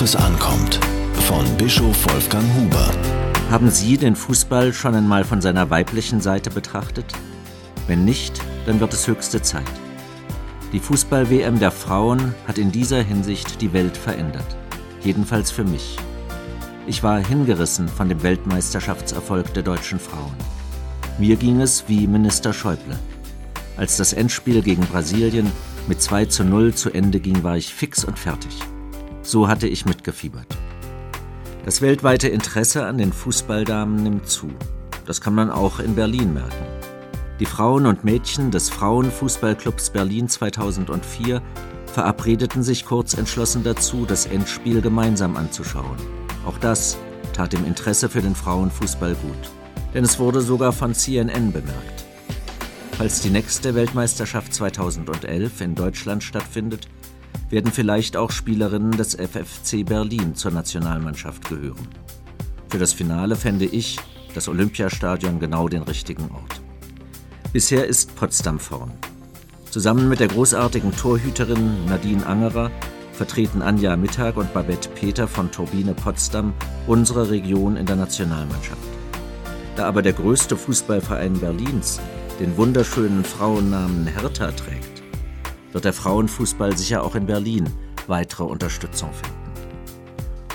es ankommt. Von Bischof Wolfgang Huber. Haben Sie den Fußball schon einmal von seiner weiblichen Seite betrachtet? Wenn nicht, dann wird es höchste Zeit. Die Fußball-WM der Frauen hat in dieser Hinsicht die Welt verändert. Jedenfalls für mich. Ich war hingerissen von dem Weltmeisterschaftserfolg der deutschen Frauen. Mir ging es wie Minister Schäuble. Als das Endspiel gegen Brasilien mit 2 zu 0 zu Ende ging, war ich fix und fertig. So hatte ich mitgefiebert. Das weltweite Interesse an den Fußballdamen nimmt zu. Das kann man auch in Berlin merken. Die Frauen und Mädchen des Frauenfußballclubs Berlin 2004 verabredeten sich kurz entschlossen dazu, das Endspiel gemeinsam anzuschauen. Auch das tat dem Interesse für den Frauenfußball gut, denn es wurde sogar von CNN bemerkt. Falls die nächste Weltmeisterschaft 2011 in Deutschland stattfindet, werden vielleicht auch Spielerinnen des FFC Berlin zur Nationalmannschaft gehören. Für das Finale fände ich das Olympiastadion genau den richtigen Ort. Bisher ist Potsdam vorn. Zusammen mit der großartigen Torhüterin Nadine Angerer vertreten Anja Mittag und Babette Peter von Turbine Potsdam unsere Region in der Nationalmannschaft. Da aber der größte Fußballverein Berlins den wunderschönen Frauennamen Hertha trägt, wird der Frauenfußball sicher auch in Berlin weitere Unterstützung finden.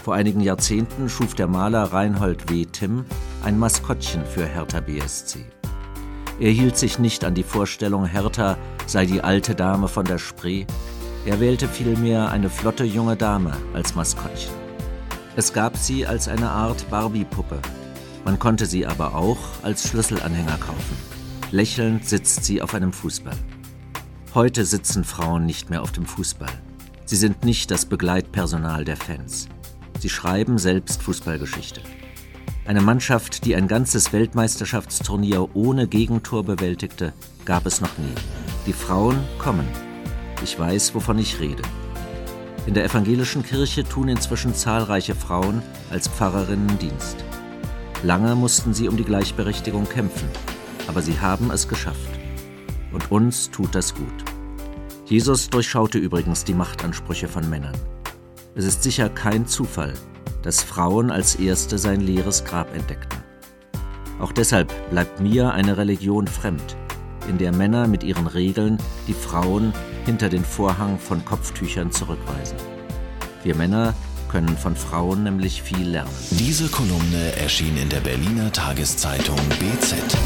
Vor einigen Jahrzehnten schuf der Maler Reinhold W. Timm ein Maskottchen für Hertha BSC. Er hielt sich nicht an die Vorstellung, Hertha sei die alte Dame von der Spree. Er wählte vielmehr eine flotte junge Dame als Maskottchen. Es gab sie als eine Art Barbie-Puppe. Man konnte sie aber auch als Schlüsselanhänger kaufen. Lächelnd sitzt sie auf einem Fußball. Heute sitzen Frauen nicht mehr auf dem Fußball. Sie sind nicht das Begleitpersonal der Fans. Sie schreiben selbst Fußballgeschichte. Eine Mannschaft, die ein ganzes Weltmeisterschaftsturnier ohne Gegentor bewältigte, gab es noch nie. Die Frauen kommen. Ich weiß, wovon ich rede. In der evangelischen Kirche tun inzwischen zahlreiche Frauen als Pfarrerinnen Dienst. Lange mussten sie um die Gleichberechtigung kämpfen, aber sie haben es geschafft. Und uns tut das gut. Jesus durchschaute übrigens die Machtansprüche von Männern. Es ist sicher kein Zufall, dass Frauen als Erste sein leeres Grab entdeckten. Auch deshalb bleibt mir eine Religion fremd, in der Männer mit ihren Regeln die Frauen hinter den Vorhang von Kopftüchern zurückweisen. Wir Männer können von Frauen nämlich viel lernen. Diese Kolumne erschien in der Berliner Tageszeitung BZ.